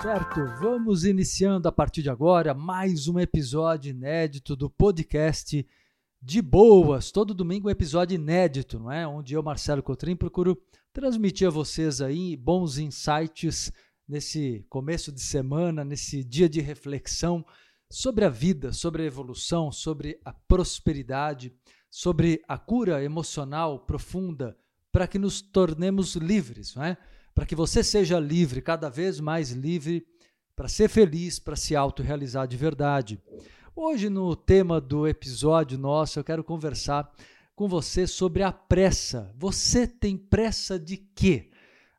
Certo, vamos iniciando a partir de agora mais um episódio inédito do podcast De Boas. Todo domingo um episódio inédito, não é? Onde eu, Marcelo Cotrim, procuro transmitir a vocês aí bons insights nesse começo de semana, nesse dia de reflexão sobre a vida, sobre a evolução, sobre a prosperidade, sobre a cura emocional profunda para que nos tornemos livres, não é? Para que você seja livre, cada vez mais livre, para ser feliz, para se autorrealizar de verdade. Hoje, no tema do episódio nosso, eu quero conversar com você sobre a pressa. Você tem pressa de quê?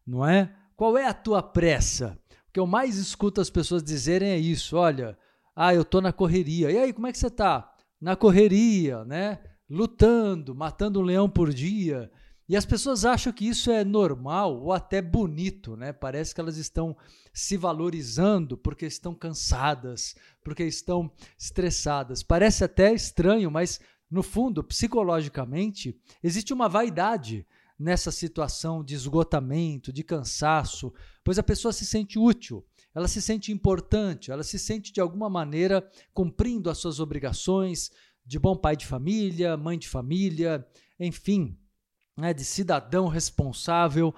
Não é? Qual é a tua pressa? O que eu mais escuto as pessoas dizerem é isso: olha, ah, eu estou na correria. E aí, como é que você está? Na correria, né? Lutando, matando um leão por dia. E as pessoas acham que isso é normal ou até bonito, né? Parece que elas estão se valorizando porque estão cansadas, porque estão estressadas. Parece até estranho, mas no fundo, psicologicamente, existe uma vaidade nessa situação de esgotamento, de cansaço, pois a pessoa se sente útil, ela se sente importante, ela se sente de alguma maneira cumprindo as suas obrigações de bom pai de família, mãe de família, enfim, né, de cidadão responsável.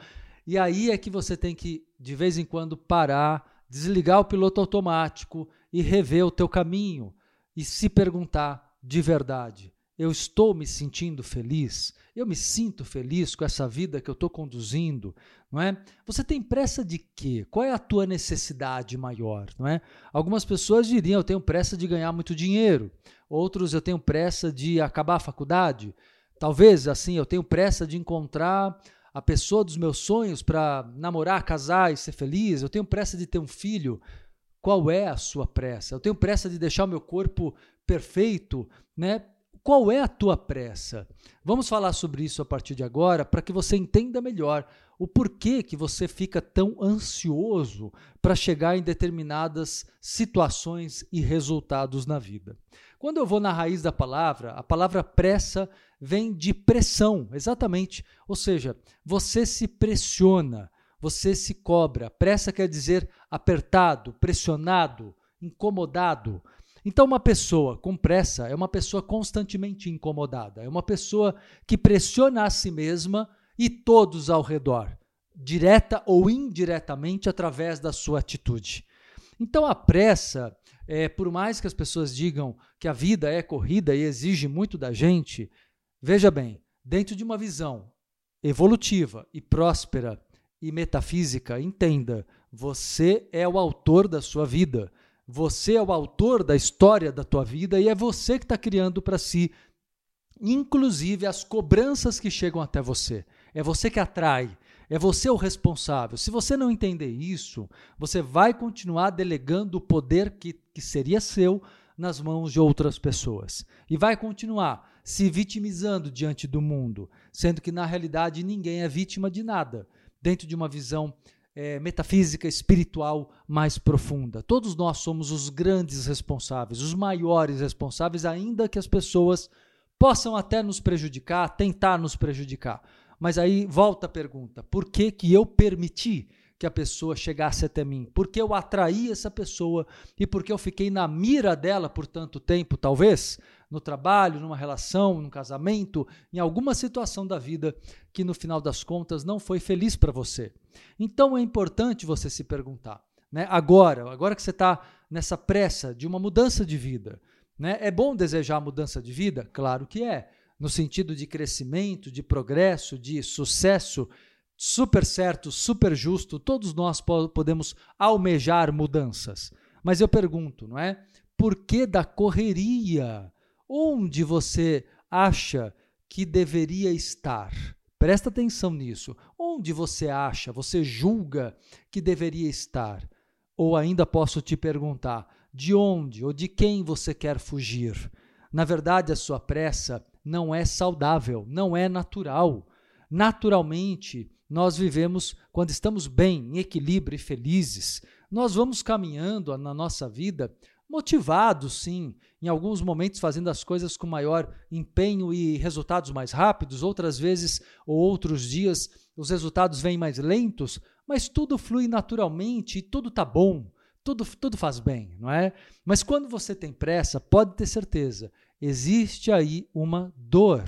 E aí é que você tem que, de vez em quando, parar, desligar o piloto automático e rever o teu caminho e se perguntar de verdade: eu estou me sentindo feliz? Eu me sinto feliz com essa vida que eu estou conduzindo, não é? Você tem pressa de quê? Qual é a tua necessidade maior, não é? Algumas pessoas diriam: eu tenho pressa de ganhar muito dinheiro. Outros: eu tenho pressa de acabar a faculdade. Talvez assim eu tenho pressa de encontrar a pessoa dos meus sonhos para namorar, casar e ser feliz. Eu tenho pressa de ter um filho. Qual é a sua pressa? Eu tenho pressa de deixar o meu corpo perfeito, né? Qual é a tua pressa? Vamos falar sobre isso a partir de agora para que você entenda melhor o porquê que você fica tão ansioso para chegar em determinadas situações e resultados na vida. Quando eu vou na raiz da palavra, a palavra pressa vem de pressão, exatamente. Ou seja, você se pressiona, você se cobra. Pressa quer dizer apertado, pressionado, incomodado. Então, uma pessoa com pressa é uma pessoa constantemente incomodada, é uma pessoa que pressiona a si mesma e todos ao redor, direta ou indiretamente através da sua atitude. Então, a pressa é, por mais que as pessoas digam que a vida é corrida e exige muito da gente, veja bem, dentro de uma visão evolutiva e próspera e metafísica, entenda, você é o autor da sua vida. Você é o autor da história da tua vida e é você que está criando para si, inclusive as cobranças que chegam até você. É você que atrai, é você o responsável. Se você não entender isso, você vai continuar delegando o poder que, que seria seu nas mãos de outras pessoas. E vai continuar se vitimizando diante do mundo, sendo que na realidade ninguém é vítima de nada, dentro de uma visão é, metafísica, espiritual mais profunda. Todos nós somos os grandes responsáveis, os maiores responsáveis, ainda que as pessoas possam até nos prejudicar, tentar nos prejudicar. Mas aí volta a pergunta: por que, que eu permiti que a pessoa chegasse até mim? Por que eu atraí essa pessoa e por que eu fiquei na mira dela por tanto tempo, talvez? No trabalho, numa relação, num casamento, em alguma situação da vida que no final das contas não foi feliz para você. Então é importante você se perguntar. Né? Agora, agora que você está nessa pressa de uma mudança de vida, né? é bom desejar a mudança de vida? Claro que é no sentido de crescimento, de progresso, de sucesso, super certo, super justo, todos nós podemos almejar mudanças. Mas eu pergunto, não é? Por que da correria? Onde você acha que deveria estar? Presta atenção nisso. Onde você acha, você julga que deveria estar? Ou ainda posso te perguntar, de onde ou de quem você quer fugir? Na verdade, a sua pressa não é saudável, não é natural. Naturalmente, nós vivemos quando estamos bem, em equilíbrio e felizes. Nós vamos caminhando na nossa vida motivados, sim, em alguns momentos fazendo as coisas com maior empenho e resultados mais rápidos, outras vezes ou outros dias os resultados vêm mais lentos, mas tudo flui naturalmente e tudo tá bom, tudo, tudo faz bem, não é? Mas quando você tem pressa, pode ter certeza, existe aí uma dor,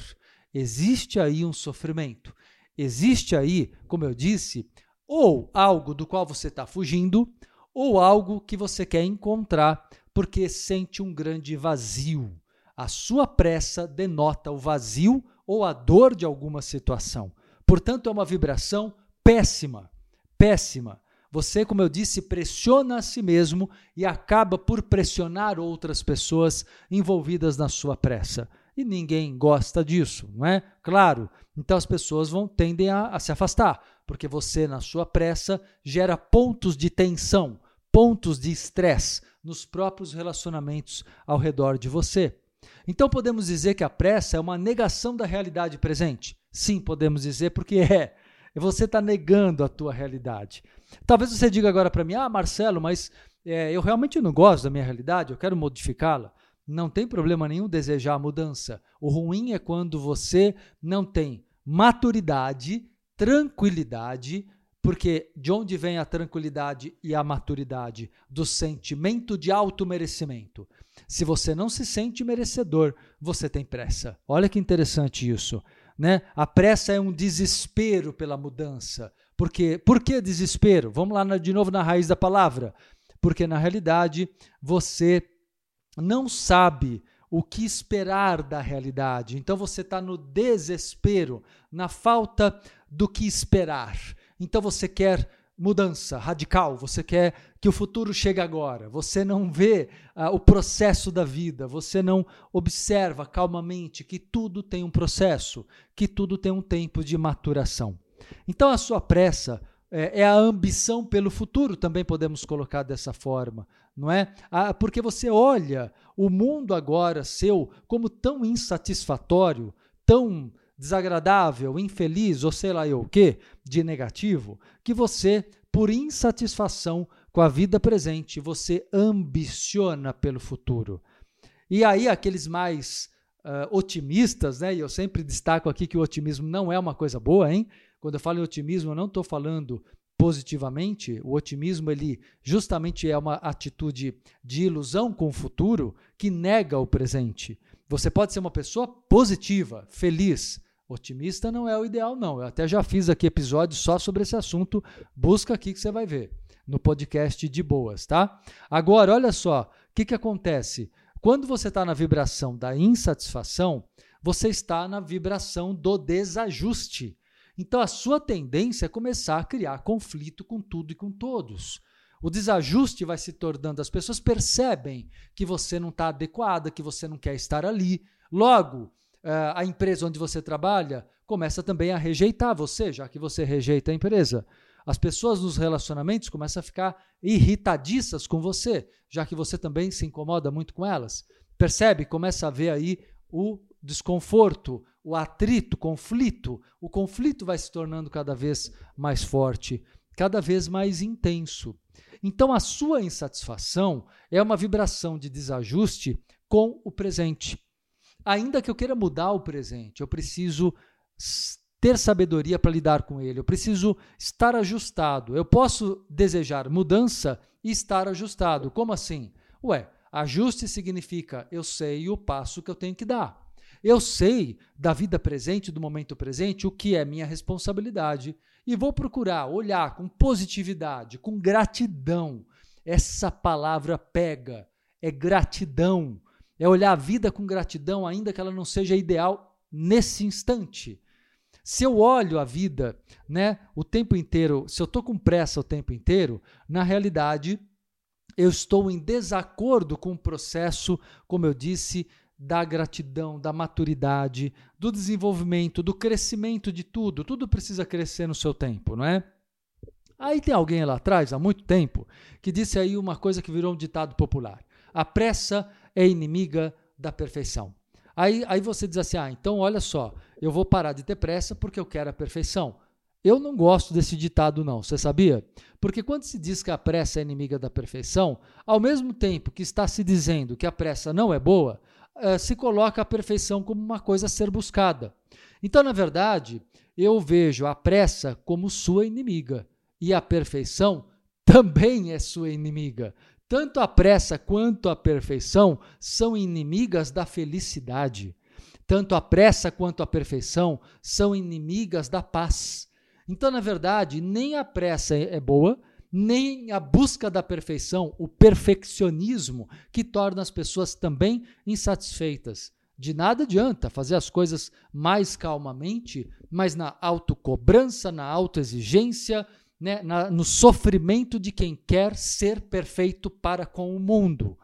existe aí um sofrimento, existe aí, como eu disse, ou algo do qual você está fugindo, ou algo que você quer encontrar porque sente um grande vazio. A sua pressa denota o vazio ou a dor de alguma situação. Portanto, é uma vibração péssima, péssima. Você, como eu disse, pressiona a si mesmo e acaba por pressionar outras pessoas envolvidas na sua pressa. E ninguém gosta disso, não é? Claro. Então as pessoas vão tendem a, a se afastar, porque você, na sua pressa, gera pontos de tensão, pontos de estresse nos próprios relacionamentos ao redor de você. Então podemos dizer que a pressa é uma negação da realidade presente? Sim, podemos dizer, porque é. Você está negando a tua realidade. Talvez você diga agora para mim, ah, Marcelo, mas é, eu realmente não gosto da minha realidade, eu quero modificá-la. Não tem problema nenhum desejar a mudança. O ruim é quando você não tem maturidade, tranquilidade, porque de onde vem a tranquilidade e a maturidade? Do sentimento de auto-merecimento. Se você não se sente merecedor, você tem pressa. Olha que interessante isso. Né? A pressa é um desespero pela mudança. Porque, por que desespero? Vamos lá de novo na raiz da palavra. Porque na realidade você não sabe o que esperar da realidade. Então você está no desespero, na falta do que esperar. Então você quer mudança radical, você quer que o futuro chegue agora, você não vê uh, o processo da vida, você não observa calmamente que tudo tem um processo, que tudo tem um tempo de maturação. Então a sua pressa é, é a ambição pelo futuro, também podemos colocar dessa forma, não é? Ah, porque você olha o mundo agora seu como tão insatisfatório, tão desagradável, infeliz ou sei lá eu o que, de negativo, que você, por insatisfação com a vida presente, você ambiciona pelo futuro. E aí aqueles mais uh, otimistas, né? E eu sempre destaco aqui que o otimismo não é uma coisa boa, hein? Quando eu falo em otimismo, eu não estou falando positivamente. O otimismo ele justamente é uma atitude de ilusão com o futuro que nega o presente. Você pode ser uma pessoa positiva, feliz. Otimista não é o ideal, não. Eu até já fiz aqui episódio só sobre esse assunto. Busca aqui que você vai ver no podcast de boas, tá? Agora, olha só, o que, que acontece? Quando você está na vibração da insatisfação, você está na vibração do desajuste. Então, a sua tendência é começar a criar conflito com tudo e com todos. O desajuste vai se tornando, as pessoas percebem que você não está adequada, que você não quer estar ali. Logo, a empresa onde você trabalha começa também a rejeitar você, já que você rejeita a empresa. As pessoas nos relacionamentos começam a ficar irritadiças com você, já que você também se incomoda muito com elas. Percebe? Começa a ver aí o desconforto, o atrito, o conflito. O conflito vai se tornando cada vez mais forte, cada vez mais intenso. Então, a sua insatisfação é uma vibração de desajuste com o presente. Ainda que eu queira mudar o presente, eu preciso ter sabedoria para lidar com ele, eu preciso estar ajustado. Eu posso desejar mudança e estar ajustado. Como assim? Ué, ajuste significa eu sei o passo que eu tenho que dar. Eu sei da vida presente, do momento presente, o que é minha responsabilidade e vou procurar olhar com positividade, com gratidão. Essa palavra pega, é gratidão. É olhar a vida com gratidão, ainda que ela não seja ideal nesse instante. Se eu olho a vida, né, o tempo inteiro, se eu estou com pressa o tempo inteiro, na realidade eu estou em desacordo com o processo, como eu disse, da gratidão, da maturidade, do desenvolvimento, do crescimento de tudo. Tudo precisa crescer no seu tempo, não é? Aí tem alguém lá atrás, há muito tempo, que disse aí uma coisa que virou um ditado popular: a pressa é inimiga da perfeição. Aí, aí você diz assim: ah, então olha só, eu vou parar de ter pressa porque eu quero a perfeição. Eu não gosto desse ditado, não, você sabia? Porque quando se diz que a pressa é inimiga da perfeição, ao mesmo tempo que está se dizendo que a pressa não é boa, uh, se coloca a perfeição como uma coisa a ser buscada. Então, na verdade, eu vejo a pressa como sua inimiga e a perfeição também é sua inimiga. Tanto a pressa quanto a perfeição são inimigas da felicidade. Tanto a pressa quanto a perfeição são inimigas da paz. Então, na verdade, nem a pressa é boa, nem a busca da perfeição, o perfeccionismo, que torna as pessoas também insatisfeitas. De nada adianta fazer as coisas mais calmamente, mas na autocobrança, na autoexigência, né, na, no sofrimento de quem quer ser perfeito para com o mundo.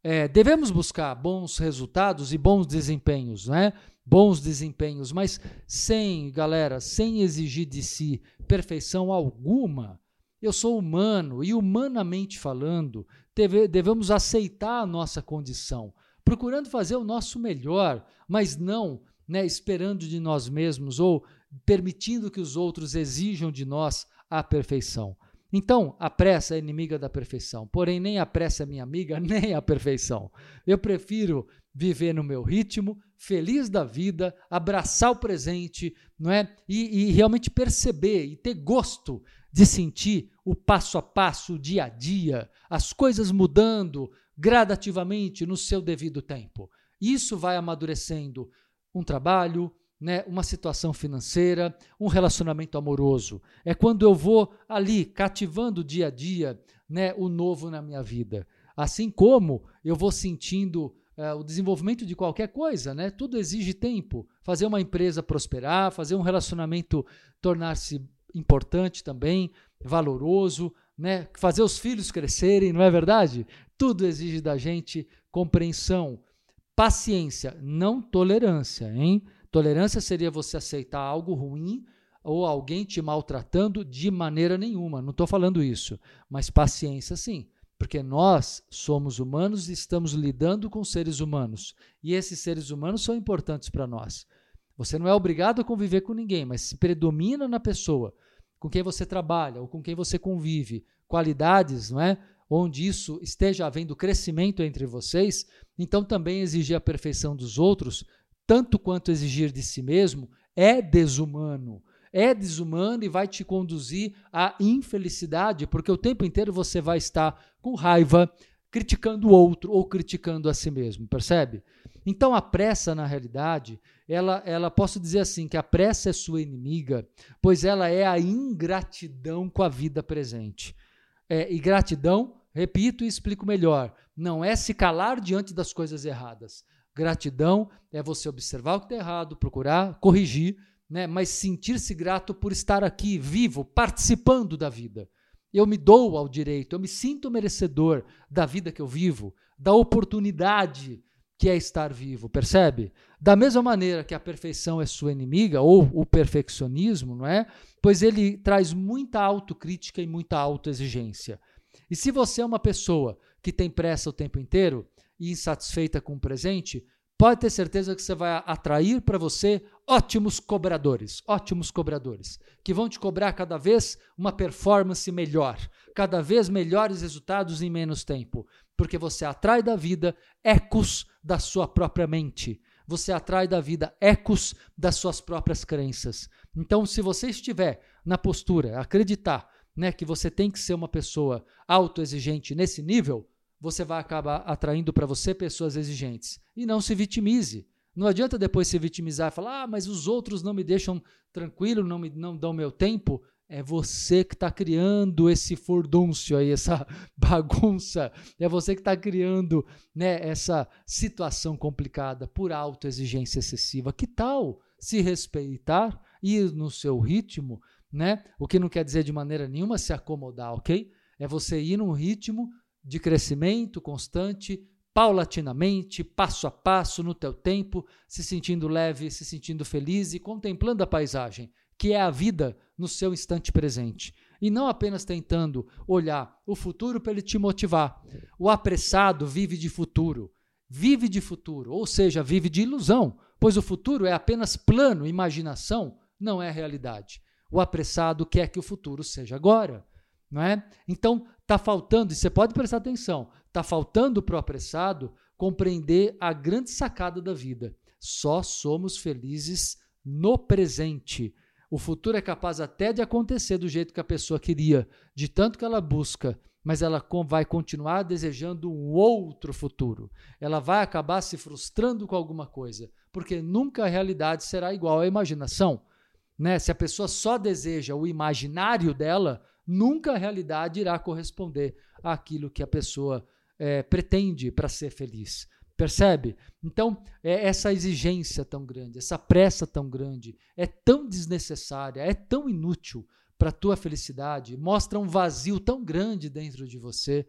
É, devemos buscar bons resultados e bons desempenhos, né? Bons desempenhos, mas sem, galera, sem exigir de si perfeição alguma. Eu sou humano e, humanamente falando, deve, devemos aceitar a nossa condição, procurando fazer o nosso melhor, mas não né, esperando de nós mesmos ou permitindo que os outros exijam de nós a perfeição. Então, a pressa é inimiga da perfeição. Porém, nem a pressa é minha amiga, nem a perfeição. Eu prefiro viver no meu ritmo, feliz da vida, abraçar o presente, não é? E, e, realmente perceber e ter gosto de sentir o passo a passo, o dia a dia, as coisas mudando gradativamente no seu devido tempo. Isso vai amadurecendo um trabalho, né, uma situação financeira, um relacionamento amoroso. É quando eu vou ali cativando dia a dia né, o novo na minha vida. Assim como eu vou sentindo uh, o desenvolvimento de qualquer coisa, né? Tudo exige tempo. Fazer uma empresa prosperar, fazer um relacionamento tornar-se importante também, valoroso, né? Fazer os filhos crescerem, não é verdade? Tudo exige da gente compreensão, paciência, não tolerância, hein? Tolerância seria você aceitar algo ruim ou alguém te maltratando de maneira nenhuma. Não estou falando isso. Mas paciência, sim. Porque nós somos humanos e estamos lidando com seres humanos. E esses seres humanos são importantes para nós. Você não é obrigado a conviver com ninguém, mas se predomina na pessoa com quem você trabalha ou com quem você convive, qualidades, não é? Onde isso esteja havendo crescimento entre vocês, então também exigir a perfeição dos outros tanto quanto exigir de si mesmo, é desumano. É desumano e vai te conduzir à infelicidade, porque o tempo inteiro você vai estar com raiva, criticando o outro ou criticando a si mesmo, percebe? Então a pressa, na realidade, ela, ela posso dizer assim que a pressa é sua inimiga, pois ela é a ingratidão com a vida presente. É, e gratidão, repito e explico melhor, não é se calar diante das coisas erradas, Gratidão é você observar o que está errado, procurar corrigir, né? mas sentir-se grato por estar aqui, vivo, participando da vida. Eu me dou ao direito, eu me sinto merecedor da vida que eu vivo, da oportunidade que é estar vivo, percebe? Da mesma maneira que a perfeição é sua inimiga, ou o perfeccionismo, não é? Pois ele traz muita autocrítica e muita autoexigência. E se você é uma pessoa que tem pressa o tempo inteiro, e insatisfeita com o presente, pode ter certeza que você vai atrair para você ótimos cobradores, ótimos cobradores, que vão te cobrar cada vez uma performance melhor, cada vez melhores resultados em menos tempo, porque você atrai da vida ecos da sua própria mente. Você atrai da vida ecos das suas próprias crenças. Então, se você estiver na postura, acreditar né, que você tem que ser uma pessoa autoexigente nesse nível, você vai acabar atraindo para você pessoas exigentes. E não se vitimize. Não adianta depois se vitimizar e falar, ah, mas os outros não me deixam tranquilo, não me não dão meu tempo. É você que está criando esse furdúncio aí, essa bagunça. É você que está criando né, essa situação complicada por autoexigência excessiva. Que tal se respeitar, ir no seu ritmo, né? O que não quer dizer de maneira nenhuma se acomodar, ok? É você ir num ritmo de crescimento constante, paulatinamente, passo a passo, no teu tempo, se sentindo leve, se sentindo feliz e contemplando a paisagem, que é a vida no seu instante presente. E não apenas tentando olhar o futuro para ele te motivar. O apressado vive de futuro, vive de futuro, ou seja, vive de ilusão, pois o futuro é apenas plano, imaginação, não é realidade. O apressado quer que o futuro seja agora não é? Então, está faltando, e você pode prestar atenção, está faltando para o apressado compreender a grande sacada da vida. Só somos felizes no presente. O futuro é capaz até de acontecer do jeito que a pessoa queria, de tanto que ela busca, mas ela vai continuar desejando um outro futuro. Ela vai acabar se frustrando com alguma coisa, porque nunca a realidade será igual à imaginação. Né? Se a pessoa só deseja o imaginário dela, nunca a realidade irá corresponder àquilo que a pessoa é, pretende para ser feliz. Percebe? Então, é essa exigência tão grande, essa pressa tão grande, é tão desnecessária, é tão inútil para a tua felicidade, mostra um vazio tão grande dentro de você.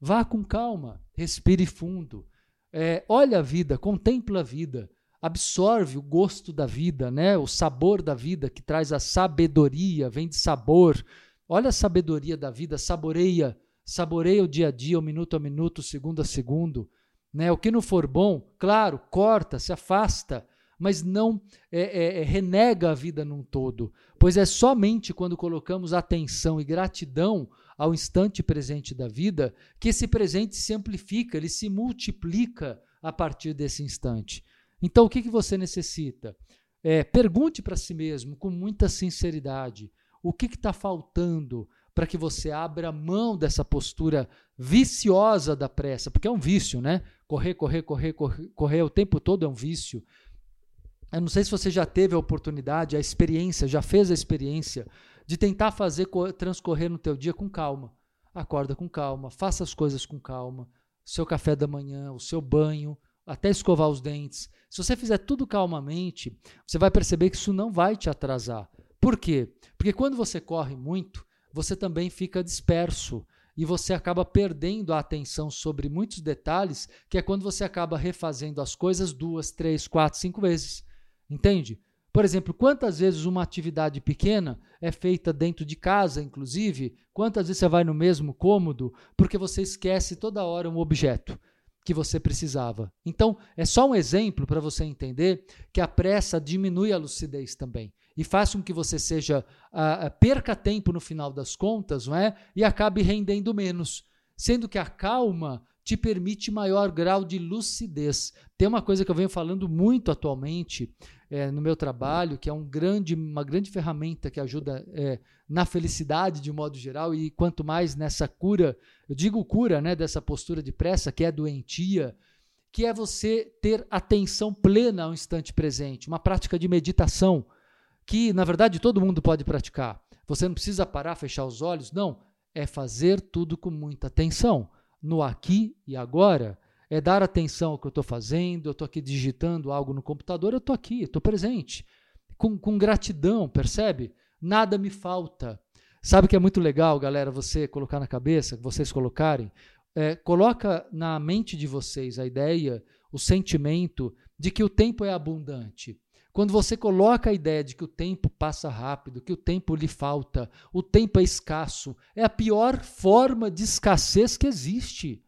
Vá com calma, respire fundo, é, olha a vida, contempla a vida, absorve o gosto da vida, né? o sabor da vida que traz a sabedoria, vem de sabor. Olha a sabedoria da vida, saboreia, saboreia o dia a dia, o minuto a minuto, segundo a segundo. Né? O que não for bom, claro, corta, se afasta, mas não é, é, é, renega a vida num todo, pois é somente quando colocamos atenção e gratidão ao instante presente da vida que esse presente se amplifica, ele se multiplica a partir desse instante. Então, o que, que você necessita? É, pergunte para si mesmo com muita sinceridade o que está faltando para que você abra mão dessa postura viciosa da pressa, porque é um vício, né? Correr, correr, correr, correr, correr o tempo todo é um vício. Eu não sei se você já teve a oportunidade, a experiência, já fez a experiência de tentar fazer transcorrer no teu dia com calma. Acorda com calma, faça as coisas com calma, seu café da manhã, o seu banho, até escovar os dentes. Se você fizer tudo calmamente, você vai perceber que isso não vai te atrasar. Por quê? Porque quando você corre muito, você também fica disperso e você acaba perdendo a atenção sobre muitos detalhes, que é quando você acaba refazendo as coisas duas, três, quatro, cinco vezes. Entende? Por exemplo, quantas vezes uma atividade pequena é feita dentro de casa, inclusive? Quantas vezes você vai no mesmo cômodo porque você esquece toda hora um objeto que você precisava? Então, é só um exemplo para você entender que a pressa diminui a lucidez também e faz com que você seja uh, perca tempo no final das contas, não é? E acabe rendendo menos, sendo que a calma te permite maior grau de lucidez. Tem uma coisa que eu venho falando muito atualmente é, no meu trabalho, que é um grande, uma grande ferramenta que ajuda é, na felicidade de modo geral e quanto mais nessa cura, eu digo cura, né, dessa postura de pressa que é doentia, que é você ter atenção plena ao instante presente, uma prática de meditação que na verdade todo mundo pode praticar. Você não precisa parar, fechar os olhos, não. É fazer tudo com muita atenção, no aqui e agora. É dar atenção ao que eu estou fazendo, eu estou aqui digitando algo no computador, eu estou aqui, estou presente. Com, com gratidão, percebe? Nada me falta. Sabe que é muito legal, galera, você colocar na cabeça, vocês colocarem? É, coloca na mente de vocês a ideia, o sentimento de que o tempo é abundante. Quando você coloca a ideia de que o tempo passa rápido, que o tempo lhe falta, o tempo é escasso, é a pior forma de escassez que existe.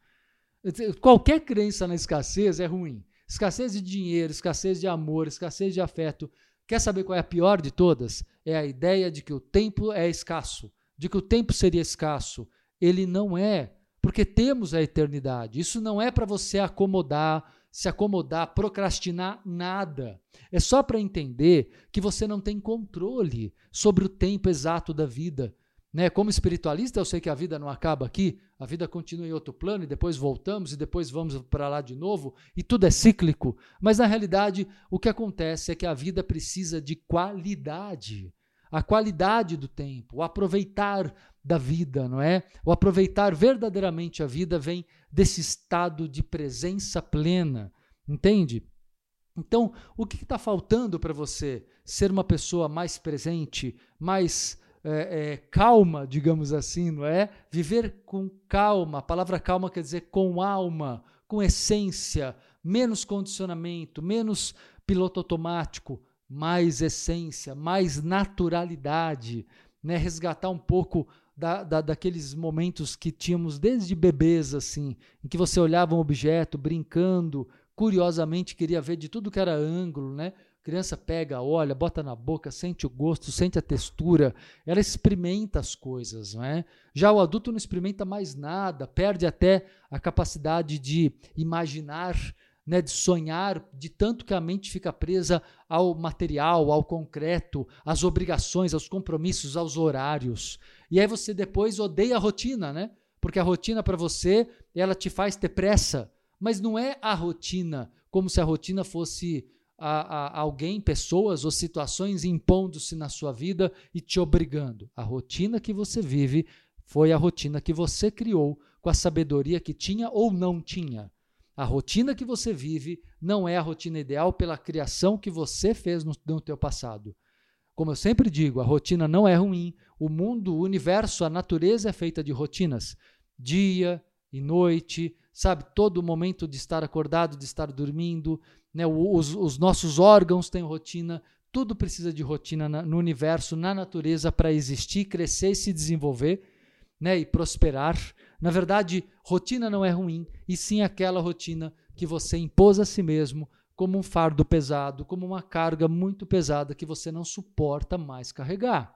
Qualquer crença na escassez é ruim. Escassez de dinheiro, escassez de amor, escassez de afeto. Quer saber qual é a pior de todas? É a ideia de que o tempo é escasso, de que o tempo seria escasso. Ele não é, porque temos a eternidade. Isso não é para você acomodar se acomodar, procrastinar nada. É só para entender que você não tem controle sobre o tempo exato da vida. Né? Como espiritualista, eu sei que a vida não acaba aqui, a vida continua em outro plano e depois voltamos e depois vamos para lá de novo e tudo é cíclico. Mas na realidade, o que acontece é que a vida precisa de qualidade. A qualidade do tempo, o aproveitar da vida, não é? O aproveitar verdadeiramente a vida vem desse estado de presença plena, entende? Então, o que está faltando para você ser uma pessoa mais presente, mais é, é, calma, digamos assim, não é? Viver com calma. A palavra calma quer dizer com alma, com essência, menos condicionamento, menos piloto automático, mais essência, mais naturalidade, né? Resgatar um pouco da, da, daqueles momentos que tínhamos desde bebês, assim, em que você olhava um objeto brincando, curiosamente queria ver de tudo que era ângulo, né? criança pega, olha, bota na boca, sente o gosto, sente a textura, ela experimenta as coisas, não é? Já o adulto não experimenta mais nada, perde até a capacidade de imaginar né, de sonhar, de tanto que a mente fica presa ao material, ao concreto, às obrigações, aos compromissos, aos horários. E aí você depois odeia a rotina, né? Porque a rotina para você, ela te faz ter pressa, mas não é a rotina como se a rotina fosse a, a alguém, pessoas ou situações impondo-se na sua vida e te obrigando. A rotina que você vive foi a rotina que você criou com a sabedoria que tinha ou não tinha. A rotina que você vive não é a rotina ideal pela criação que você fez no, no teu passado. Como eu sempre digo, a rotina não é ruim. O mundo, o universo, a natureza é feita de rotinas. Dia e noite, sabe? Todo momento de estar acordado, de estar dormindo. Né? Os, os nossos órgãos têm rotina. Tudo precisa de rotina na, no universo, na natureza, para existir, crescer e se desenvolver né? e prosperar. Na verdade, rotina não é ruim, e sim aquela rotina que você impôs a si mesmo como um fardo pesado, como uma carga muito pesada que você não suporta mais carregar.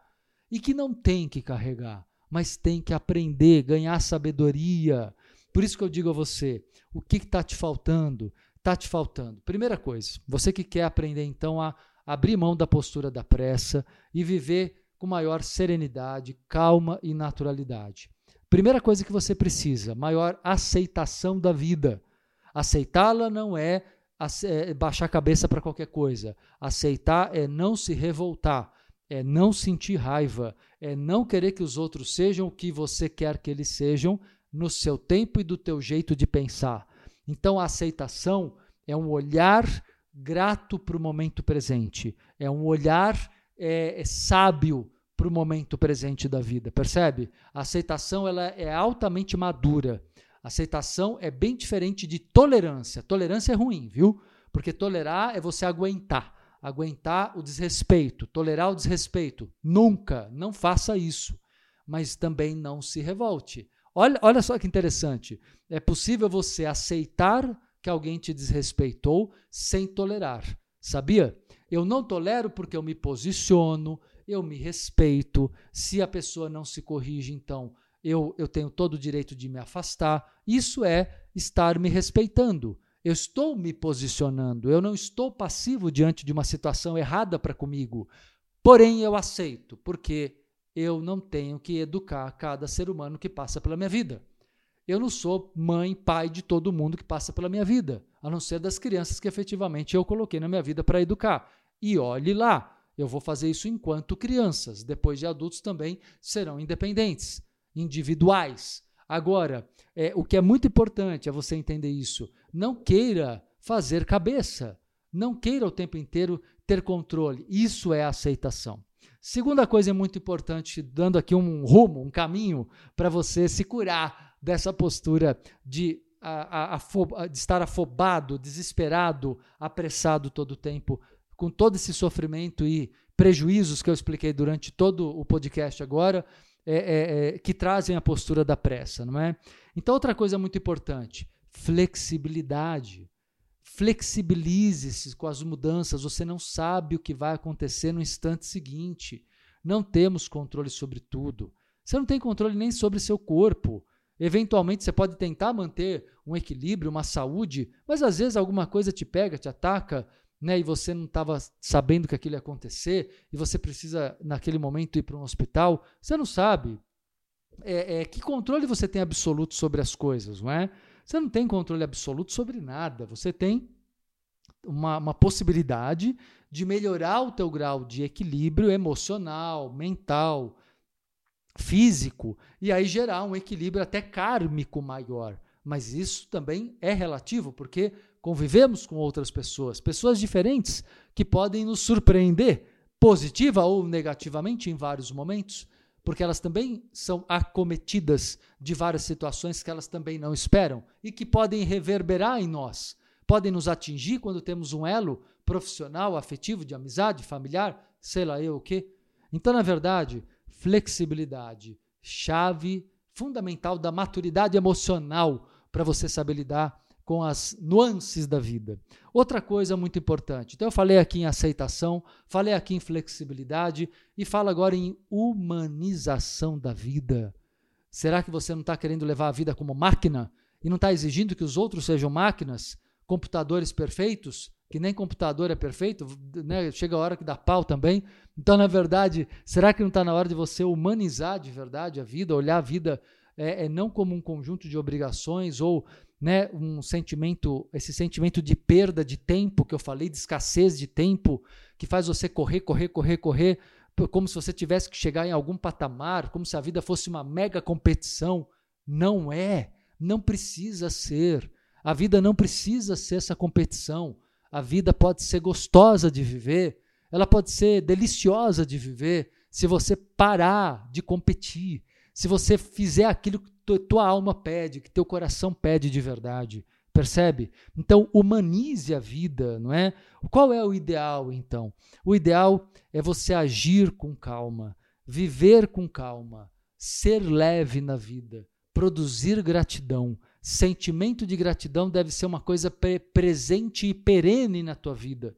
E que não tem que carregar, mas tem que aprender, ganhar sabedoria. Por isso que eu digo a você: o que está te faltando? Está te faltando. Primeira coisa, você que quer aprender então a abrir mão da postura da pressa e viver com maior serenidade, calma e naturalidade. Primeira coisa que você precisa, maior aceitação da vida. Aceitá-la não é, é baixar a cabeça para qualquer coisa. Aceitar é não se revoltar, é não sentir raiva, é não querer que os outros sejam o que você quer que eles sejam no seu tempo e do teu jeito de pensar. Então a aceitação é um olhar grato para o momento presente, é um olhar é, é sábio para o momento presente da vida, percebe? A aceitação ela é altamente madura. Aceitação é bem diferente de tolerância. Tolerância é ruim, viu? Porque tolerar é você aguentar, aguentar o desrespeito, tolerar o desrespeito. Nunca, não faça isso. Mas também não se revolte. Olha, olha só que interessante. É possível você aceitar que alguém te desrespeitou sem tolerar. Sabia? Eu não tolero porque eu me posiciono, eu me respeito. Se a pessoa não se corrige, então eu, eu tenho todo o direito de me afastar. Isso é estar me respeitando. Eu estou me posicionando, eu não estou passivo diante de uma situação errada para comigo. Porém, eu aceito, porque eu não tenho que educar cada ser humano que passa pela minha vida. Eu não sou mãe, pai de todo mundo que passa pela minha vida, a não ser das crianças que efetivamente eu coloquei na minha vida para educar. E olhe lá, eu vou fazer isso enquanto crianças. Depois de adultos também serão independentes, individuais. Agora, é, o que é muito importante é você entender isso. Não queira fazer cabeça. Não queira o tempo inteiro ter controle. Isso é aceitação. Segunda coisa muito importante, dando aqui um rumo, um caminho para você se curar dessa postura de, a, a, a, de estar afobado, desesperado, apressado todo o tempo com todo esse sofrimento e prejuízos que eu expliquei durante todo o podcast agora, é, é, é, que trazem a postura da pressa, não é? Então, outra coisa muito importante, flexibilidade. Flexibilize-se com as mudanças, você não sabe o que vai acontecer no instante seguinte. Não temos controle sobre tudo. Você não tem controle nem sobre seu corpo. Eventualmente você pode tentar manter um equilíbrio, uma saúde, mas às vezes alguma coisa te pega, te ataca, né, e você não estava sabendo que aquilo ia acontecer, e você precisa, naquele momento, ir para um hospital, você não sabe. É, é, que controle você tem absoluto sobre as coisas, não é? Você não tem controle absoluto sobre nada. Você tem uma, uma possibilidade de melhorar o teu grau de equilíbrio emocional, mental, físico, e aí gerar um equilíbrio até kármico maior. Mas isso também é relativo, porque convivemos com outras pessoas, pessoas diferentes que podem nos surpreender, positiva ou negativamente em vários momentos, porque elas também são acometidas de várias situações que elas também não esperam e que podem reverberar em nós, podem nos atingir quando temos um elo profissional, afetivo, de amizade, familiar, sei lá eu o quê. Então, na verdade, flexibilidade, chave fundamental da maturidade emocional para você saber lidar com as nuances da vida. Outra coisa muito importante. Então, eu falei aqui em aceitação, falei aqui em flexibilidade e falo agora em humanização da vida. Será que você não está querendo levar a vida como máquina e não está exigindo que os outros sejam máquinas? computadores perfeitos, que nem computador é perfeito, né? chega a hora que dá pau também. Então, na verdade, será que não está na hora de você humanizar de verdade a vida, olhar a vida é, é não como um conjunto de obrigações ou né, um sentimento, esse sentimento de perda de tempo que eu falei, de escassez de tempo, que faz você correr, correr, correr, correr, como se você tivesse que chegar em algum patamar, como se a vida fosse uma mega competição. Não é, não precisa ser. A vida não precisa ser essa competição. A vida pode ser gostosa de viver, ela pode ser deliciosa de viver se você parar de competir, se você fizer aquilo tua alma pede, que teu coração pede de verdade. Percebe? Então, humanize a vida, não é? Qual é o ideal, então? O ideal é você agir com calma, viver com calma, ser leve na vida, produzir gratidão. Sentimento de gratidão deve ser uma coisa pre presente e perene na tua vida.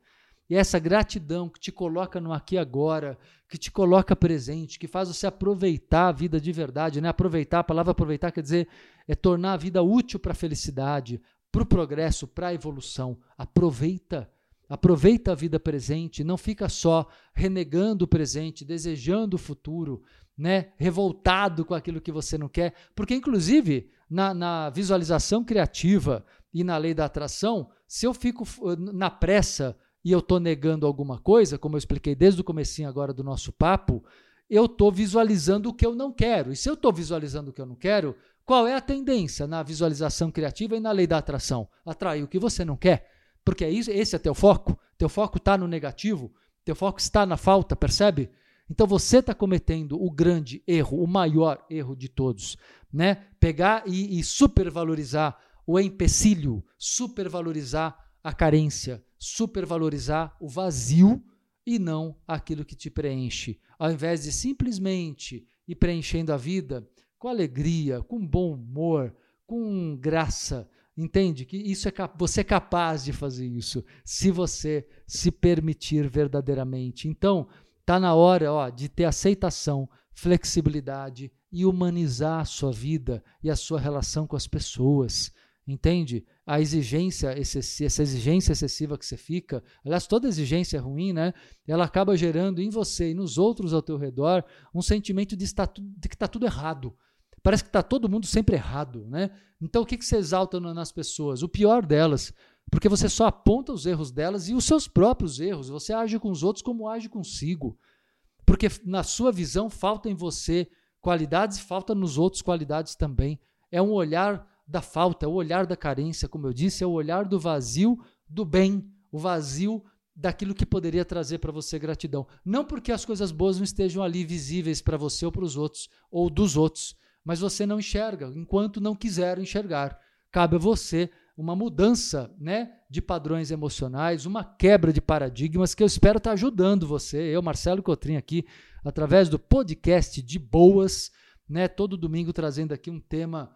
E essa gratidão que te coloca no aqui e agora, que te coloca presente, que faz você aproveitar a vida de verdade, né? Aproveitar, a palavra aproveitar quer dizer é tornar a vida útil para a felicidade, para o progresso, para a evolução. Aproveita, aproveita a vida presente, não fica só renegando o presente, desejando o futuro, né? Revoltado com aquilo que você não quer, porque inclusive na, na visualização criativa e na lei da atração, se eu fico na pressa e eu estou negando alguma coisa, como eu expliquei desde o comecinho agora do nosso papo, eu estou visualizando o que eu não quero. E se eu estou visualizando o que eu não quero, qual é a tendência na visualização criativa e na lei da atração? Atrair o que você não quer. Porque é isso, esse é teu foco. Teu foco está no negativo. Teu foco está na falta, percebe? Então você está cometendo o grande erro, o maior erro de todos, né? Pegar e, e supervalorizar o empecilho, supervalorizar a carência, supervalorizar o vazio e não aquilo que te preenche. Ao invés de simplesmente ir preenchendo a vida com alegria, com bom humor, com graça, entende? Que isso é você é capaz de fazer isso se você se permitir verdadeiramente. Então, tá na hora, ó, de ter aceitação, flexibilidade e humanizar a sua vida e a sua relação com as pessoas. Entende? A exigência, essa exigência excessiva que você fica, aliás, toda exigência é ruim, né? Ela acaba gerando em você e nos outros ao teu redor um sentimento de, estar, de que está tudo errado. Parece que está todo mundo sempre errado, né? Então, o que, que você exalta nas pessoas? O pior delas, porque você só aponta os erros delas e os seus próprios erros. Você age com os outros como age consigo. Porque na sua visão falta em você qualidades e falta nos outros qualidades também. É um olhar da falta, é o olhar da carência, como eu disse, é o olhar do vazio do bem, o vazio daquilo que poderia trazer para você gratidão. Não porque as coisas boas não estejam ali visíveis para você ou para os outros, ou dos outros, mas você não enxerga, enquanto não quiser enxergar. Cabe a você uma mudança né, de padrões emocionais, uma quebra de paradigmas que eu espero estar tá ajudando você, eu, Marcelo Cotrim, aqui, através do podcast de Boas, né, todo domingo trazendo aqui um tema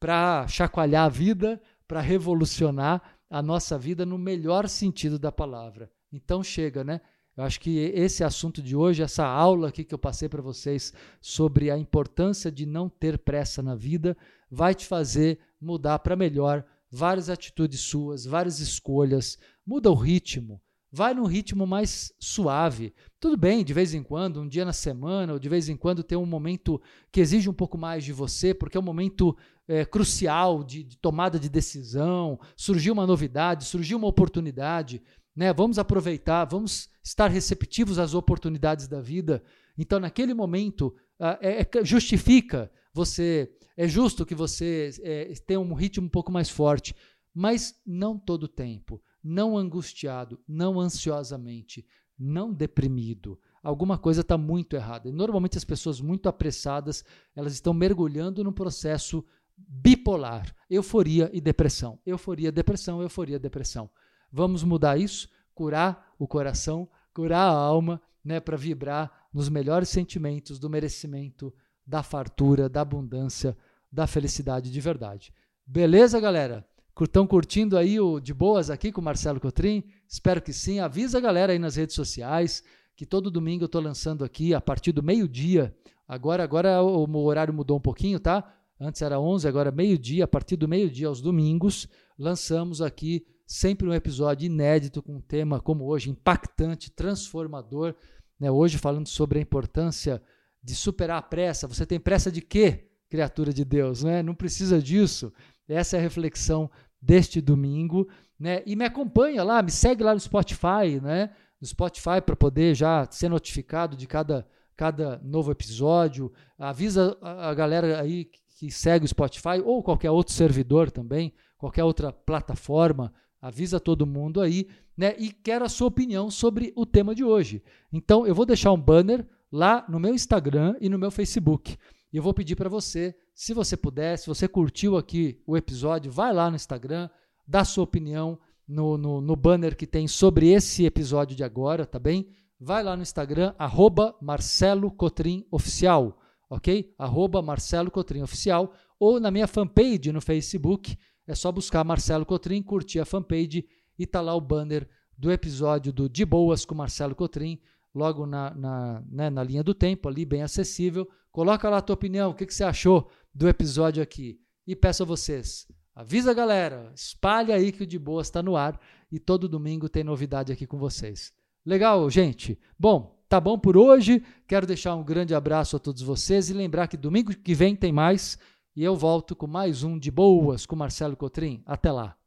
para chacoalhar a vida, para revolucionar a nossa vida no melhor sentido da palavra. Então chega, né? Eu acho que esse assunto de hoje, essa aula aqui que eu passei para vocês sobre a importância de não ter pressa na vida, vai te fazer mudar para melhor várias atitudes suas, várias escolhas, muda o ritmo, vai num ritmo mais suave. Tudo bem, de vez em quando, um dia na semana, ou de vez em quando ter um momento que exige um pouco mais de você, porque é um momento é, crucial de, de, tomada de decisão, surgiu uma novidade, surgiu uma oportunidade, né? Vamos aproveitar, vamos estar receptivos às oportunidades da vida. Então, naquele momento, é, é, justifica você, é justo que você é, tenha um ritmo um pouco mais forte, mas não todo o tempo, não angustiado, não ansiosamente, não deprimido alguma coisa está muito errada. E normalmente as pessoas muito apressadas, elas estão mergulhando num processo bipolar, euforia e depressão. Euforia, depressão, euforia, depressão. Vamos mudar isso, curar o coração, curar a alma, né, para vibrar nos melhores sentimentos do merecimento, da fartura, da abundância, da felicidade de verdade. Beleza, galera? Estão curtindo aí o De Boas aqui com o Marcelo Cotrim? Espero que sim. Avisa a galera aí nas redes sociais que todo domingo eu estou lançando aqui a partir do meio-dia. Agora, agora o horário mudou um pouquinho, tá? Antes era 11, agora meio-dia. A partir do meio-dia aos domingos, lançamos aqui sempre um episódio inédito com um tema como hoje, impactante, transformador. Né? Hoje falando sobre a importância de superar a pressa. Você tem pressa de quê, criatura de Deus? Né? Não precisa disso. Essa é a reflexão deste domingo. Né? E me acompanha lá, me segue lá no Spotify, né? no Spotify para poder já ser notificado de cada, cada novo episódio. Avisa a, galera aí que segue o Spotify ou qualquer outro servidor também, qualquer outra plataforma, avisa todo mundo aí, né? E quero a sua opinião sobre o tema de hoje. Então eu vou deixar um banner lá no meu Instagram e no meu Facebook. E eu vou pedir para você, se você puder, se você curtiu aqui o episódio, vai lá no Instagram, dá sua opinião no, no, no banner que tem sobre esse episódio de agora, tá bem? Vai lá no Instagram, arroba Marcelo Cotrim Oficial ok? Arroba Marcelo Cotrim Oficial, ou na minha fanpage no Facebook, é só buscar Marcelo Cotrim, curtir a fanpage e tá lá o banner do episódio do De Boas com Marcelo Cotrim, logo na, na, né, na linha do tempo, ali bem acessível. Coloca lá a tua opinião, o que, que você achou do episódio aqui. E peço a vocês, avisa a galera, espalha aí que o De Boas está no ar e todo domingo tem novidade aqui com vocês. Legal, gente? Bom, Tá bom por hoje. Quero deixar um grande abraço a todos vocês e lembrar que domingo que vem tem mais e eu volto com mais um de boas com Marcelo Cotrim. Até lá.